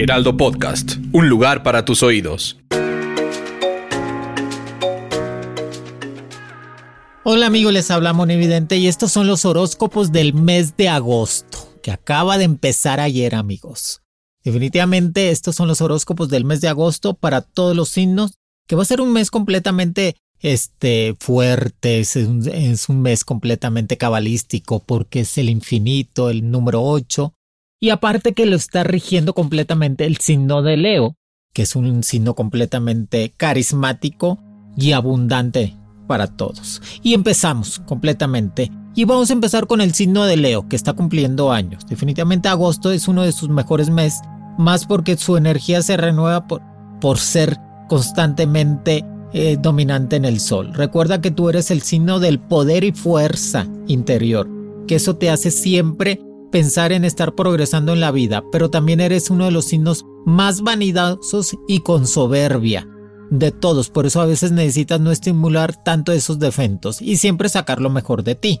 Heraldo Podcast, un lugar para tus oídos. Hola amigos, les habla Evidente y estos son los horóscopos del mes de agosto, que acaba de empezar ayer amigos. Definitivamente estos son los horóscopos del mes de agosto para todos los signos, que va a ser un mes completamente este fuerte, es un, es un mes completamente cabalístico porque es el infinito, el número 8, y aparte que lo está rigiendo completamente el signo de Leo, que es un signo completamente carismático y abundante para todos. Y empezamos completamente. Y vamos a empezar con el signo de Leo, que está cumpliendo años. Definitivamente agosto es uno de sus mejores meses, más porque su energía se renueva por, por ser constantemente eh, dominante en el sol. Recuerda que tú eres el signo del poder y fuerza interior, que eso te hace siempre pensar en estar progresando en la vida, pero también eres uno de los signos más vanidosos y con soberbia de todos, por eso a veces necesitas no estimular tanto esos defectos y siempre sacar lo mejor de ti.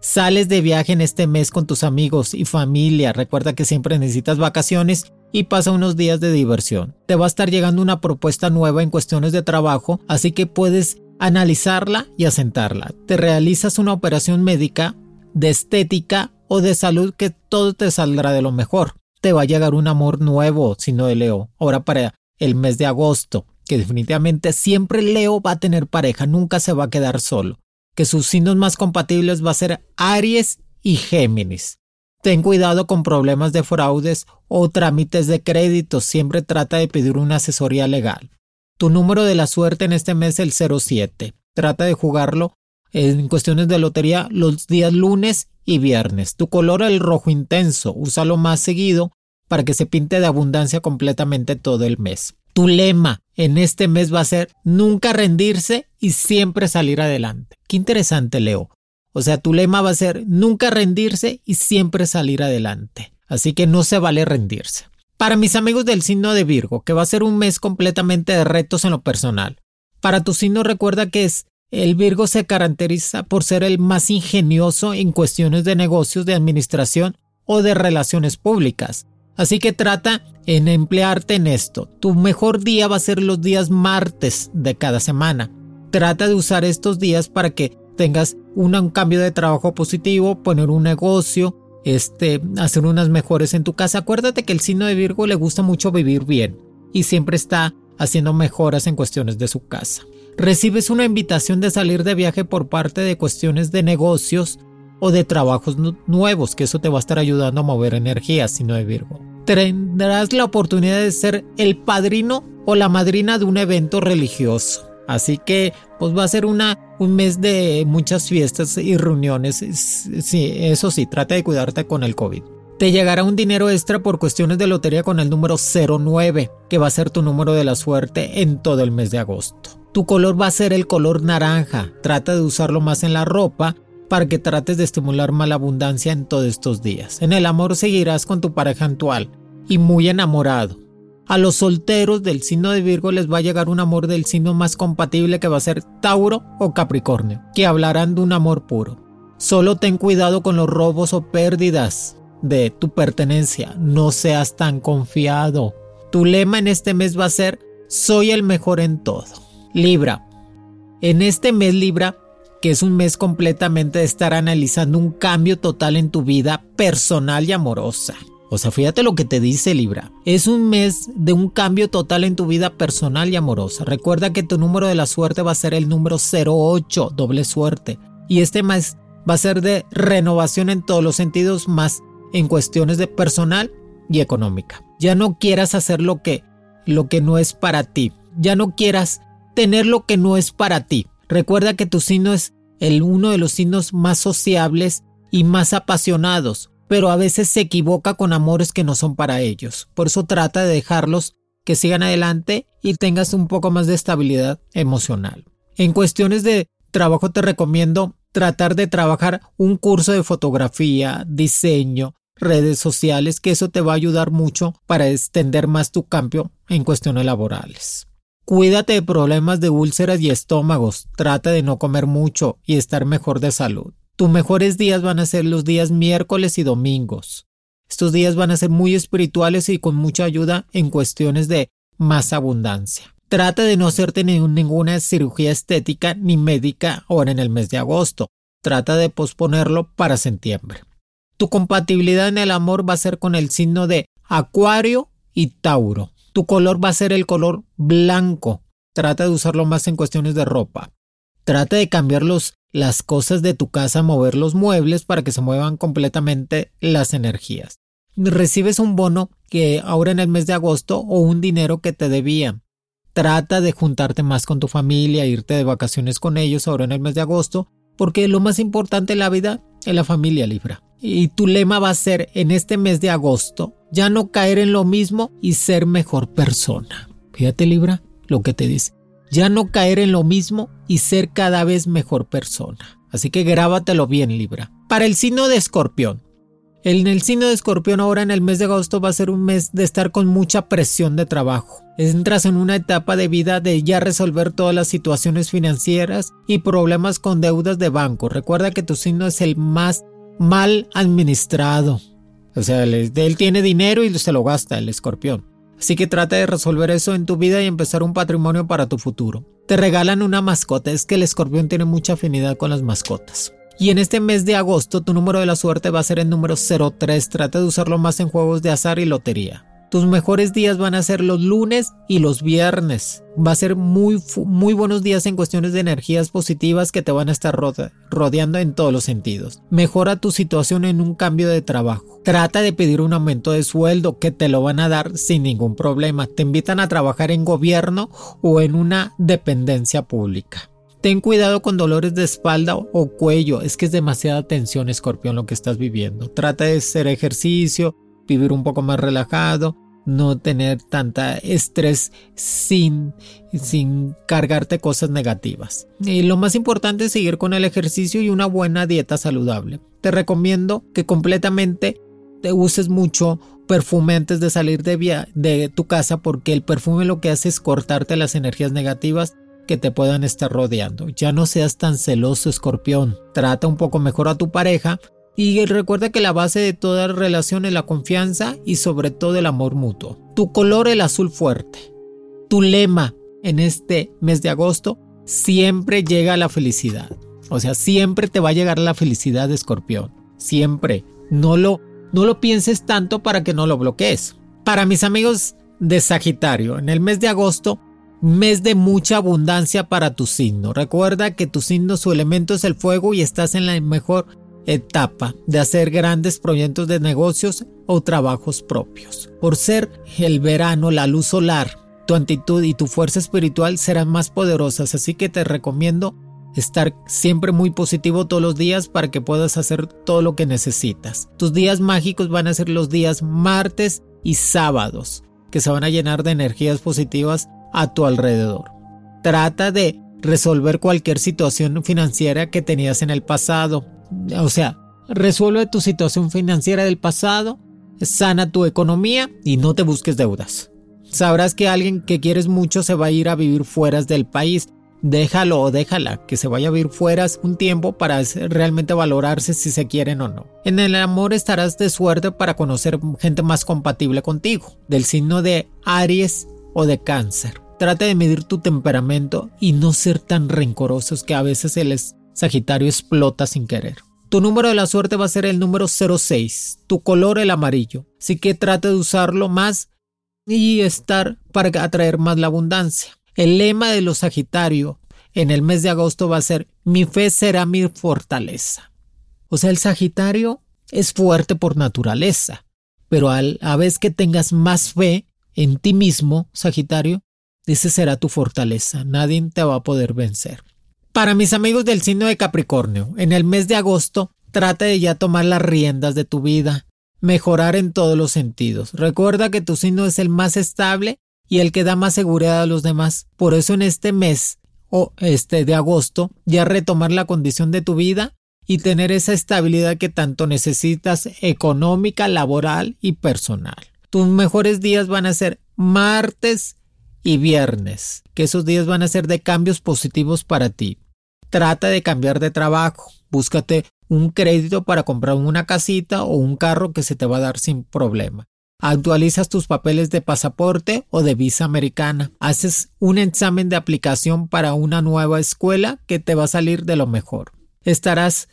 Sales de viaje en este mes con tus amigos y familia, recuerda que siempre necesitas vacaciones y pasa unos días de diversión. Te va a estar llegando una propuesta nueva en cuestiones de trabajo, así que puedes analizarla y asentarla. Te realizas una operación médica, de estética o de salud que todo te saldrá de lo mejor. Te va a llegar un amor nuevo, no de Leo, ahora para el mes de agosto que definitivamente siempre Leo va a tener pareja, nunca se va a quedar solo, que sus signos más compatibles va a ser Aries y Géminis. Ten cuidado con problemas de fraudes o trámites de crédito, siempre trata de pedir una asesoría legal. Tu número de la suerte en este mes es el 07. Trata de jugarlo en cuestiones de lotería los días lunes y viernes. Tu color el rojo intenso, úsalo más seguido para que se pinte de abundancia completamente todo el mes. Tu lema en este mes va a ser nunca rendirse y siempre salir adelante. Qué interesante, Leo. O sea, tu lema va a ser nunca rendirse y siempre salir adelante. Así que no se vale rendirse. Para mis amigos del signo de Virgo, que va a ser un mes completamente de retos en lo personal. Para tu signo recuerda que es el Virgo se caracteriza por ser el más ingenioso en cuestiones de negocios, de administración o de relaciones públicas. Así que trata en emplearte en esto. Tu mejor día va a ser los días martes de cada semana. Trata de usar estos días para que tengas un cambio de trabajo positivo, poner un negocio, este, hacer unas mejores en tu casa. Acuérdate que el signo de Virgo le gusta mucho vivir bien y siempre está haciendo mejoras en cuestiones de su casa. Recibes una invitación de salir de viaje por parte de cuestiones de negocios o de trabajos nuevos, que eso te va a estar ayudando a mover energía, sino de Virgo. Tendrás la oportunidad de ser el padrino o la madrina de un evento religioso. Así que pues va a ser una, un mes de muchas fiestas y reuniones. Sí, eso sí, trata de cuidarte con el COVID. Te llegará un dinero extra por cuestiones de lotería con el número 09, que va a ser tu número de la suerte en todo el mes de agosto. Tu color va a ser el color naranja. Trata de usarlo más en la ropa para que trates de estimular mala abundancia en todos estos días. En el amor seguirás con tu pareja actual y muy enamorado. A los solteros del signo de Virgo les va a llegar un amor del signo más compatible que va a ser Tauro o Capricornio, que hablarán de un amor puro. Solo ten cuidado con los robos o pérdidas de tu pertenencia, no seas tan confiado. Tu lema en este mes va a ser Soy el mejor en todo. Libra. En este mes Libra que es un mes completamente de estar analizando un cambio total en tu vida personal y amorosa. O sea, fíjate lo que te dice Libra. Es un mes de un cambio total en tu vida personal y amorosa. Recuerda que tu número de la suerte va a ser el número 08, doble suerte. Y este mes va a ser de renovación en todos los sentidos, más en cuestiones de personal y económica. Ya no quieras hacer lo que, lo que no es para ti. Ya no quieras tener lo que no es para ti. Recuerda que tu signo es el uno de los signos más sociables y más apasionados. pero a veces se equivoca con amores que no son para ellos. Por eso trata de dejarlos que sigan adelante y tengas un poco más de estabilidad emocional. En cuestiones de trabajo te recomiendo tratar de trabajar un curso de fotografía, diseño, redes sociales, que eso te va a ayudar mucho para extender más tu cambio en cuestiones laborales. Cuídate de problemas de úlceras y estómagos, trata de no comer mucho y estar mejor de salud. Tus mejores días van a ser los días miércoles y domingos. Estos días van a ser muy espirituales y con mucha ayuda en cuestiones de más abundancia. Trata de no hacerte ninguna cirugía estética ni médica ahora en el mes de agosto. Trata de posponerlo para septiembre. Tu compatibilidad en el amor va a ser con el signo de Acuario y Tauro. Tu color va a ser el color blanco. Trata de usarlo más en cuestiones de ropa. Trata de cambiar las cosas de tu casa, mover los muebles para que se muevan completamente las energías. Recibes un bono que ahora en el mes de agosto o un dinero que te debían. Trata de juntarte más con tu familia, irte de vacaciones con ellos ahora en el mes de agosto, porque lo más importante en la vida es la familia Libra. Y tu lema va a ser en este mes de agosto, ya no caer en lo mismo y ser mejor persona. Fíjate Libra lo que te dice. Ya no caer en lo mismo y ser cada vez mejor persona. Así que grábatelo bien Libra. Para el signo de escorpión. En el signo de escorpión ahora en el mes de agosto va a ser un mes de estar con mucha presión de trabajo. Entras en una etapa de vida de ya resolver todas las situaciones financieras y problemas con deudas de banco. Recuerda que tu signo es el más mal administrado. O sea, él, tiene dinero y se lo gasta, el escorpión. Así que trata de resolver eso en tu vida y empezar un patrimonio para tu futuro. Te regalan una mascota, es que el escorpión tiene mucha afinidad con las mascotas. Y en este mes de agosto tu número de la suerte va a ser el número 03. Trata de usarlo más en juegos de azar y lotería. Tus mejores días van a ser los lunes y los viernes. Va a ser muy, muy buenos días en cuestiones de energías positivas que te van a estar rodeando en todos los sentidos. Mejora tu situación en un cambio de trabajo. Trata de pedir un aumento de sueldo que te lo van a dar sin ningún problema. Te invitan a trabajar en gobierno o en una dependencia pública. Ten cuidado con dolores de espalda o cuello, es que es demasiada tensión, escorpión, lo que estás viviendo. Trata de hacer ejercicio, vivir un poco más relajado, no tener tanta estrés sin, sin cargarte cosas negativas. Y lo más importante es seguir con el ejercicio y una buena dieta saludable. Te recomiendo que completamente te uses mucho perfume antes de salir de, de tu casa porque el perfume lo que hace es cortarte las energías negativas que te puedan estar rodeando. Ya no seas tan celoso, escorpión. Trata un poco mejor a tu pareja y recuerda que la base de toda relación es la confianza y sobre todo el amor mutuo. Tu color el azul fuerte. Tu lema en este mes de agosto siempre llega la felicidad. O sea, siempre te va a llegar la felicidad escorpión. Siempre. No lo, no lo pienses tanto para que no lo bloquees. Para mis amigos de Sagitario, en el mes de agosto, mes de mucha abundancia para tu signo. Recuerda que tu signo, su elemento es el fuego y estás en la mejor etapa de hacer grandes proyectos de negocios o trabajos propios. Por ser el verano, la luz solar, tu actitud y tu fuerza espiritual serán más poderosas, así que te recomiendo estar siempre muy positivo todos los días para que puedas hacer todo lo que necesitas. Tus días mágicos van a ser los días martes y sábados, que se van a llenar de energías positivas a tu alrededor. Trata de resolver cualquier situación financiera que tenías en el pasado, o sea, resuelve tu situación financiera del pasado, sana tu economía y no te busques deudas. Sabrás que alguien que quieres mucho se va a ir a vivir fuera del país. Déjalo o déjala que se vaya a vivir fuera un tiempo para realmente valorarse si se quieren o no. En el amor estarás de suerte para conocer gente más compatible contigo, del signo de Aries o de Cáncer. Trata de medir tu temperamento y no ser tan rencorosos que a veces el Sagitario explota sin querer. Tu número de la suerte va a ser el número 06, tu color el amarillo, así que trata de usarlo más y estar para atraer más la abundancia. El lema de los Sagitario en el mes de agosto va a ser mi fe será mi fortaleza. O sea, el Sagitario es fuerte por naturaleza, pero a la vez que tengas más fe en ti mismo, Sagitario, ese será tu fortaleza, nadie te va a poder vencer. Para mis amigos del signo de Capricornio, en el mes de agosto trata de ya tomar las riendas de tu vida, mejorar en todos los sentidos. Recuerda que tu signo es el más estable y el que da más seguridad a los demás. Por eso en este mes o este de agosto ya retomar la condición de tu vida y tener esa estabilidad que tanto necesitas económica, laboral y personal. Tus mejores días van a ser martes y viernes, que esos días van a ser de cambios positivos para ti. Trata de cambiar de trabajo, búscate un crédito para comprar una casita o un carro que se te va a dar sin problema. Actualizas tus papeles de pasaporte o de visa americana. Haces un examen de aplicación para una nueva escuela que te va a salir de lo mejor. Estarás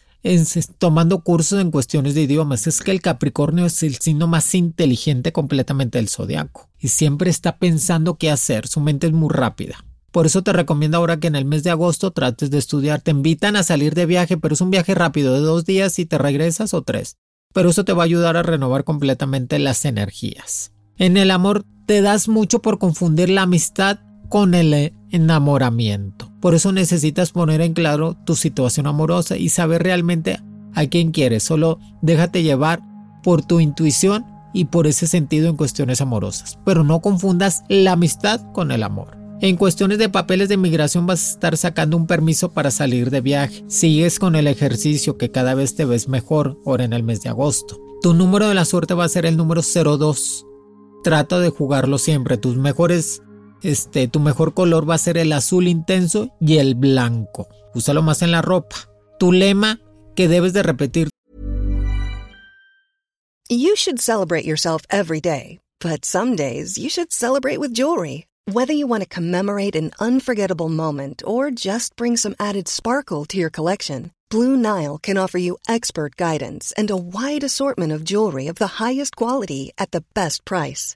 tomando cursos en cuestiones de idiomas. Es que el Capricornio es el signo más inteligente completamente del zodiaco y siempre está pensando qué hacer. Su mente es muy rápida. Por eso te recomiendo ahora que en el mes de agosto trates de estudiar. Te invitan a salir de viaje, pero es un viaje rápido de dos días y te regresas o tres. Pero eso te va a ayudar a renovar completamente las energías. En el amor te das mucho por confundir la amistad con el enamoramiento. Por eso necesitas poner en claro tu situación amorosa y saber realmente a quién quieres. Solo déjate llevar por tu intuición y por ese sentido en cuestiones amorosas. Pero no confundas la amistad con el amor. En cuestiones de papeles de migración vas a estar sacando un permiso para salir de viaje. Sigues con el ejercicio que cada vez te ves mejor ahora en el mes de agosto. Tu número de la suerte va a ser el número 02. Trata de jugarlo siempre. Tus mejores este, tu mejor color va a ser el azul intenso y el blanco. Úsalo más en la ropa. Tu lema que debes de repetir. You should celebrate yourself every day, but some days you should celebrate with jewelry. Whether you want to commemorate an unforgettable moment or just bring some added sparkle to your collection, Blue Nile can offer you expert guidance and a wide assortment of jewelry of the highest quality at the best price.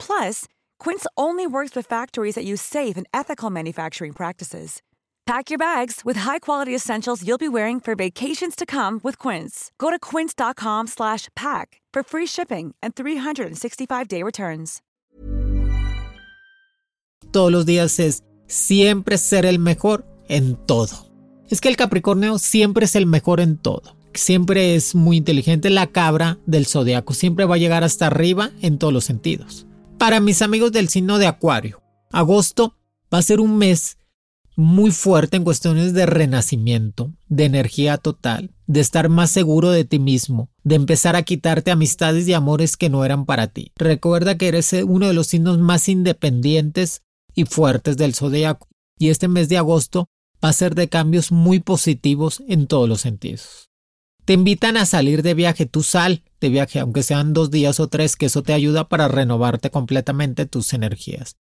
Plus, Quince only works with factories that use safe and ethical manufacturing practices. Pack your bags with high-quality essentials you'll be wearing for vacations to come with Quince. Go to quince.com/pack for free shipping and 365-day returns. Todos los días es siempre ser el mejor en todo. Es que el Capricornio siempre es el mejor en todo. Siempre es muy inteligente. La cabra del zodiaco siempre va a llegar hasta arriba en todos los sentidos. Para mis amigos del signo de Acuario, agosto va a ser un mes muy fuerte en cuestiones de renacimiento, de energía total, de estar más seguro de ti mismo, de empezar a quitarte amistades y amores que no eran para ti. Recuerda que eres uno de los signos más independientes y fuertes del zodiaco, y este mes de agosto va a ser de cambios muy positivos en todos los sentidos. Te invitan a salir de viaje, tú sal de viaje, aunque sean dos días o tres, que eso te ayuda para renovarte completamente tus energías.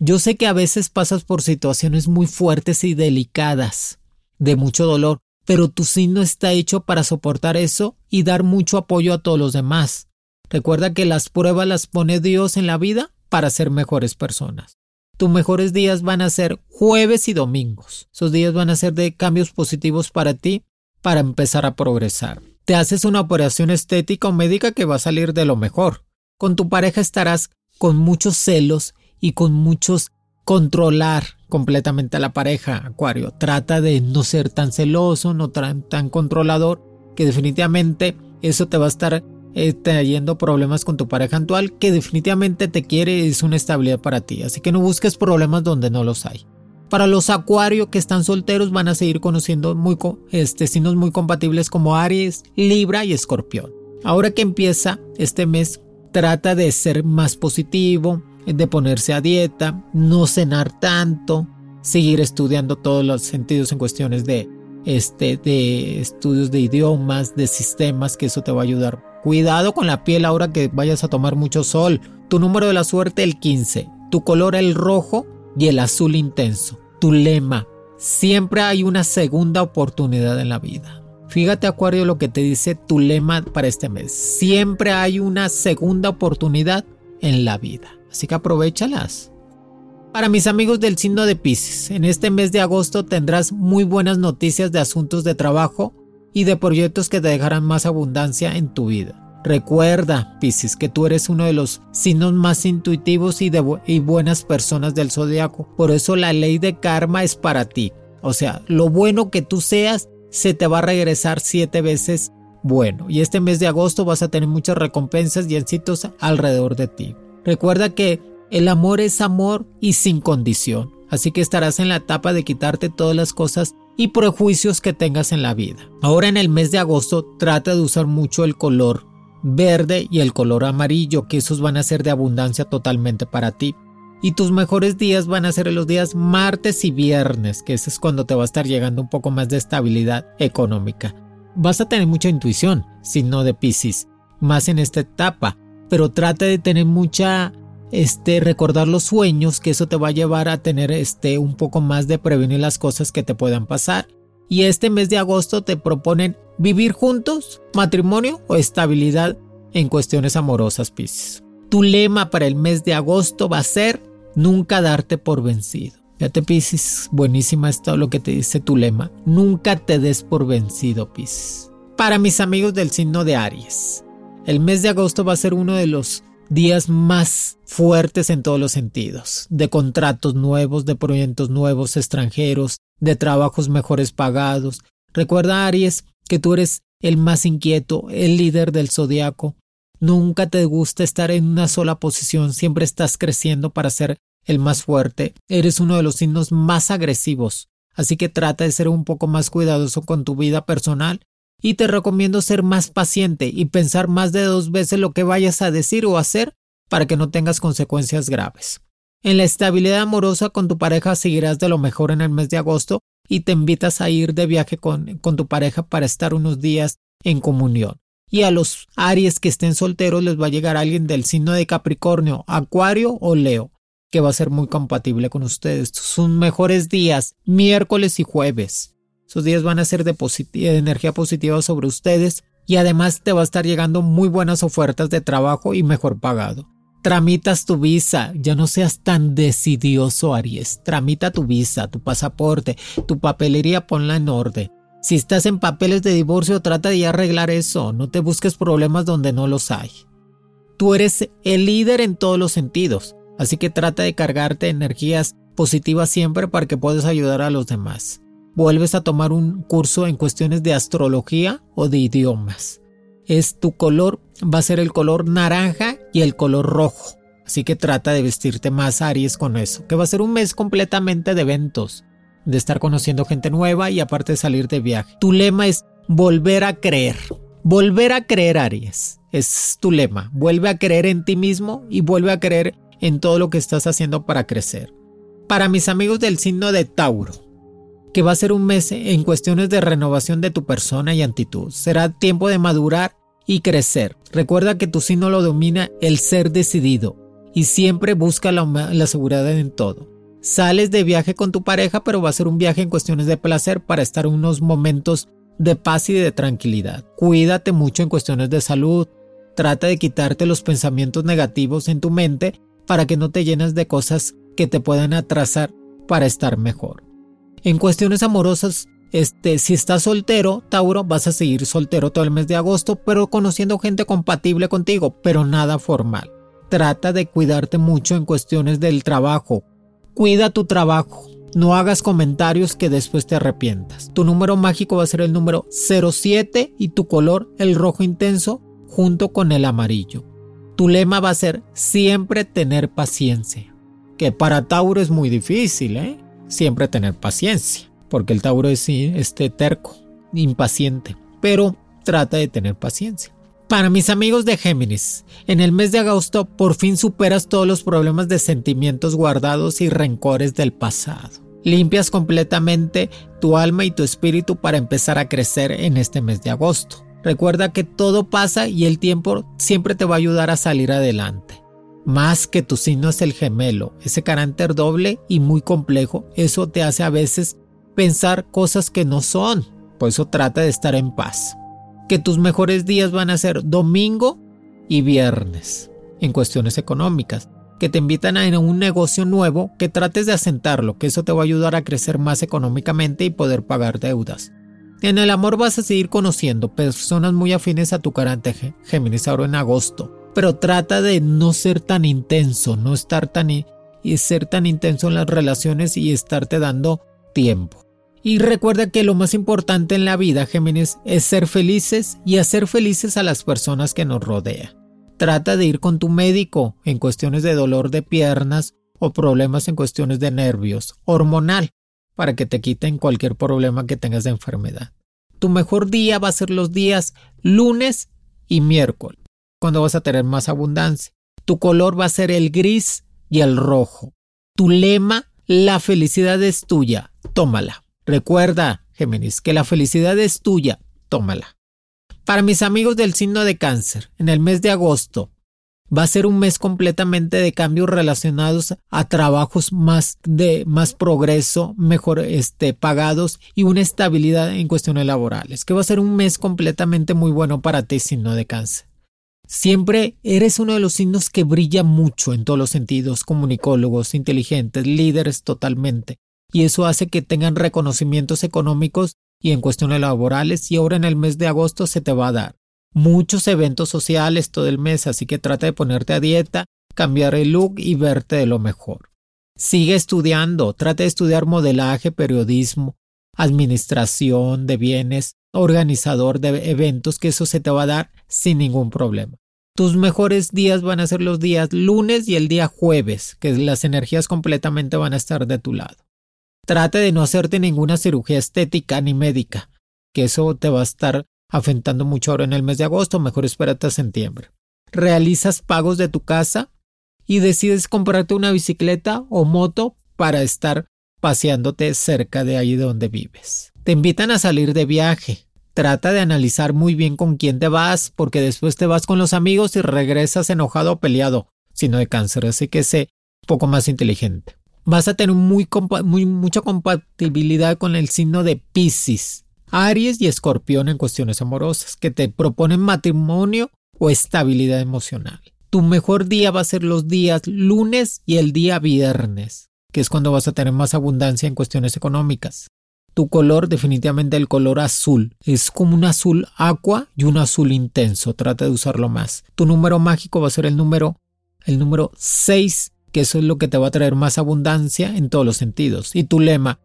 Yo sé que a veces pasas por situaciones muy fuertes y delicadas, de mucho dolor, pero tu signo está hecho para soportar eso y dar mucho apoyo a todos los demás. Recuerda que las pruebas las pone Dios en la vida para ser mejores personas. Tus mejores días van a ser jueves y domingos. Esos días van a ser de cambios positivos para ti para empezar a progresar. Te haces una operación estética o médica que va a salir de lo mejor. Con tu pareja estarás con muchos celos y con muchos controlar completamente a la pareja, Acuario. Trata de no ser tan celoso, no tan, controlador, que definitivamente eso te va a estar eh, trayendo problemas con tu pareja actual, que definitivamente te quiere y es una estabilidad para ti. Así que no busques problemas donde no los hay. Para los acuarios que están solteros van a seguir conociendo muy, este, signos muy compatibles como Aries, Libra y Escorpión. Ahora que empieza este mes, trata de ser más positivo, de ponerse a dieta, no cenar tanto, seguir estudiando todos los sentidos en cuestiones de, este, de estudios de idiomas, de sistemas, que eso te va a ayudar. Cuidado con la piel ahora que vayas a tomar mucho sol. Tu número de la suerte el 15, tu color el rojo y el azul intenso. Tu lema, siempre hay una segunda oportunidad en la vida. Fíjate Acuario lo que te dice tu lema para este mes. Siempre hay una segunda oportunidad en la vida. Así que aprovechalas. Para mis amigos del signo de Pisces, en este mes de agosto tendrás muy buenas noticias de asuntos de trabajo y de proyectos que te dejarán más abundancia en tu vida. Recuerda, Pisces, que tú eres uno de los signos más intuitivos y, de y buenas personas del zodiaco. Por eso la ley de karma es para ti. O sea, lo bueno que tú seas se te va a regresar siete veces bueno. Y este mes de agosto vas a tener muchas recompensas y éxitos alrededor de ti. Recuerda que el amor es amor y sin condición, así que estarás en la etapa de quitarte todas las cosas y prejuicios que tengas en la vida. Ahora en el mes de agosto trata de usar mucho el color verde y el color amarillo, que esos van a ser de abundancia totalmente para ti. Y tus mejores días van a ser los días martes y viernes, que ese es cuando te va a estar llegando un poco más de estabilidad económica. Vas a tener mucha intuición, si no de Pisces, más en esta etapa, pero trata de tener mucha este, recordar los sueños, que eso te va a llevar a tener este, un poco más de prevenir las cosas que te puedan pasar. Y este mes de agosto te proponen vivir juntos, matrimonio o estabilidad en cuestiones amorosas, Pisces. Tu lema para el mes de agosto va a ser nunca darte por vencido. Fíjate, Pisces, buenísima esto lo que te dice tu lema. Nunca te des por vencido, Pisces. Para mis amigos del signo de Aries, el mes de agosto va a ser uno de los días más fuertes en todos los sentidos, de contratos nuevos, de proyectos nuevos extranjeros, de trabajos mejores pagados. Recuerda, Aries, que tú eres el más inquieto, el líder del zodiaco. Nunca te gusta estar en una sola posición, siempre estás creciendo para ser el más fuerte. Eres uno de los signos más agresivos, así que trata de ser un poco más cuidadoso con tu vida personal y te recomiendo ser más paciente y pensar más de dos veces lo que vayas a decir o hacer para que no tengas consecuencias graves. En la estabilidad amorosa con tu pareja seguirás de lo mejor en el mes de agosto y te invitas a ir de viaje con, con tu pareja para estar unos días en comunión. Y a los Aries que estén solteros les va a llegar alguien del signo de Capricornio, Acuario o Leo, que va a ser muy compatible con ustedes. Sus mejores días, miércoles y jueves. Esos días van a ser de, energía positiva sobre ustedes y además te va a estar llegando muy buenas ofertas de trabajo y mejor pagado. Tramitas tu visa, ya no seas tan decidioso Aries. Tramita tu visa, tu pasaporte, tu papelería, ponla en orden. Si estás en papeles de divorcio, trata de arreglar eso, no te busques problemas donde no los hay. Tú eres el líder en todos los sentidos, así que trata de cargarte energías positivas siempre para que puedas ayudar a los demás vuelves a tomar un curso en cuestiones de astrología o de idiomas. Es tu color, va a ser el color naranja y el color rojo. Así que trata de vestirte más Aries con eso, que va a ser un mes completamente de eventos, de estar conociendo gente nueva y aparte de salir de viaje. Tu lema es volver a creer. Volver a creer, Aries. Es tu lema. Vuelve a creer en ti mismo y vuelve a creer en todo lo que estás haciendo para crecer. Para mis amigos del signo de Tauro, que va a ser un mes en cuestiones de renovación de tu persona y actitud. Será tiempo de madurar y crecer. Recuerda que tu signo lo domina el ser decidido y siempre busca la, seguridad en todo. Sales de viaje con tu pareja, pero va a ser un viaje en cuestiones de placer para estar unos momentos de paz y de tranquilidad. Cuídate mucho en cuestiones de salud. Trata de quitarte los pensamientos negativos en tu mente para que no te llenes de cosas que te puedan atrasar para estar mejor. En cuestiones amorosas, este, si estás soltero, Tauro, vas a seguir soltero todo el mes de agosto, pero conociendo gente compatible contigo, pero nada formal. Trata de cuidarte mucho en cuestiones del trabajo. Cuida tu trabajo. No hagas comentarios que después te arrepientas. Tu número mágico va a ser el número 07 y tu color el rojo intenso junto con el amarillo. Tu lema va a ser siempre tener paciencia. Que para Tauro es muy difícil, ¿eh? siempre tener paciencia, porque el Tauro es este terco, impaciente, pero trata de tener paciencia. Para mis amigos de Géminis, en el mes de agosto por fin superas todos los problemas de sentimientos guardados y rencores del pasado. Limpias completamente tu alma y tu espíritu para empezar a crecer en este mes de agosto. Recuerda que todo pasa y el tiempo siempre te va a ayudar a salir adelante. Más que tu signo es el gemelo, ese carácter doble y muy complejo, eso te hace a veces pensar cosas que no son. Por eso trata de estar en paz. Que tus mejores días van a ser domingo y viernes en cuestiones económicas. Que te invitan a un negocio nuevo, que trates de asentarlo, que eso te va a ayudar a crecer más económicamente y poder pagar deudas. En el amor vas a seguir conociendo personas muy afines a tu carácter Géminis ahora en agosto, pero trata de no ser tan intenso, no estar tan y ser tan intenso en las relaciones y estarte dando tiempo. Y recuerda que lo más importante en la vida, Géminis, es ser felices y hacer felices a las personas que nos rodean. Trata de ir con tu médico en cuestiones de dolor de piernas o problemas en cuestiones de nervios, hormonal, para que te quiten cualquier problema que tengas de enfermedad. Tu mejor día va a ser los días lunes y miércoles, cuando vas a tener más abundancia. Tu color va a ser el gris y el rojo. Tu lema, la felicidad es tuya, tómala. Recuerda, Géminis, que la felicidad es tuya, tómala. Para mis amigos del signo de cáncer, en el mes de agosto, va a ser un mes completamente de cambios relacionados a trabajos más de más progreso, mejor este, pagados y una estabilidad en cuestiones laborales, que va a ser un mes completamente muy bueno para ti, signo de cáncer. Siempre eres uno de los signos que brilla mucho en todos los sentidos, comunicólogos, inteligentes, líderes totalmente y eso hace que tengan reconocimientos económicos y en cuestiones laborales y ahora en el mes de agosto se te va a dar muchos eventos sociales todo el mes, así que trata de ponerte a dieta, cambiar el look y verte de lo mejor. Sigue estudiando, trata de estudiar modelaje, periodismo, administración de bienes, organizador de eventos, que eso se te va a dar sin ningún problema. Tus mejores días van a ser los días lunes y el día jueves, que las energías completamente van a estar de tu lado. Trate de no hacerte ninguna cirugía estética ni médica, que eso te va a estar afectando mucho ahora en el mes de agosto, mejor espérate a septiembre. Realizas pagos de tu casa y decides comprarte una bicicleta o moto para estar paseándote cerca de ahí donde vives. Te invitan a salir de viaje. Trata de analizar muy bien con quién te vas, porque después te vas con los amigos y regresas enojado o peleado, sino de cáncer, así que sé un poco más inteligente vas a tener muy, mucha compatibilidad con el signo de Pisces, Aries y Escorpión en cuestiones amorosas, que te proponen matrimonio o estabilidad emocional. Tu mejor día va a ser los días lunes y el día viernes, que es cuando vas a tener más abundancia en cuestiones económicas. Tu color, definitivamente el color azul. Es como un azul aqua y un azul intenso. Trata de usarlo más. Tu número mágico va a ser el número, el número 6 que eso es lo que te va a traer más abundancia en todos los sentidos. Y tu lema,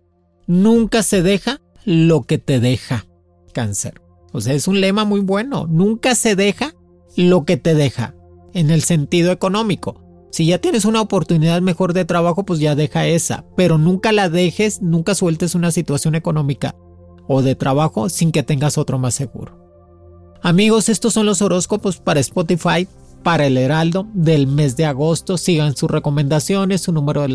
nunca se deja lo que te deja cáncer. O sea, es un lema muy bueno, nunca se deja lo que te deja en el sentido económico. Si ya tienes una oportunidad mejor de trabajo, pues ya deja esa, pero nunca la dejes, nunca sueltes una situación económica o de trabajo sin que tengas otro más seguro. Amigos, estos son los horóscopos para Spotify para el Heraldo del mes de agosto. Sigan sus recomendaciones, su número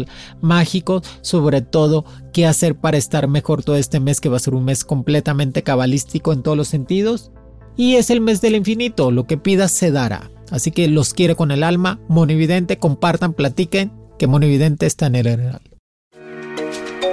mágico, sobre todo qué hacer para estar mejor todo este mes que va a ser un mes completamente cabalístico en todos los sentidos. Y es el mes del infinito, lo que pidas se dará. Así que los quiere con el alma, Monividente, compartan, platiquen, que Monividente está en el Heraldo.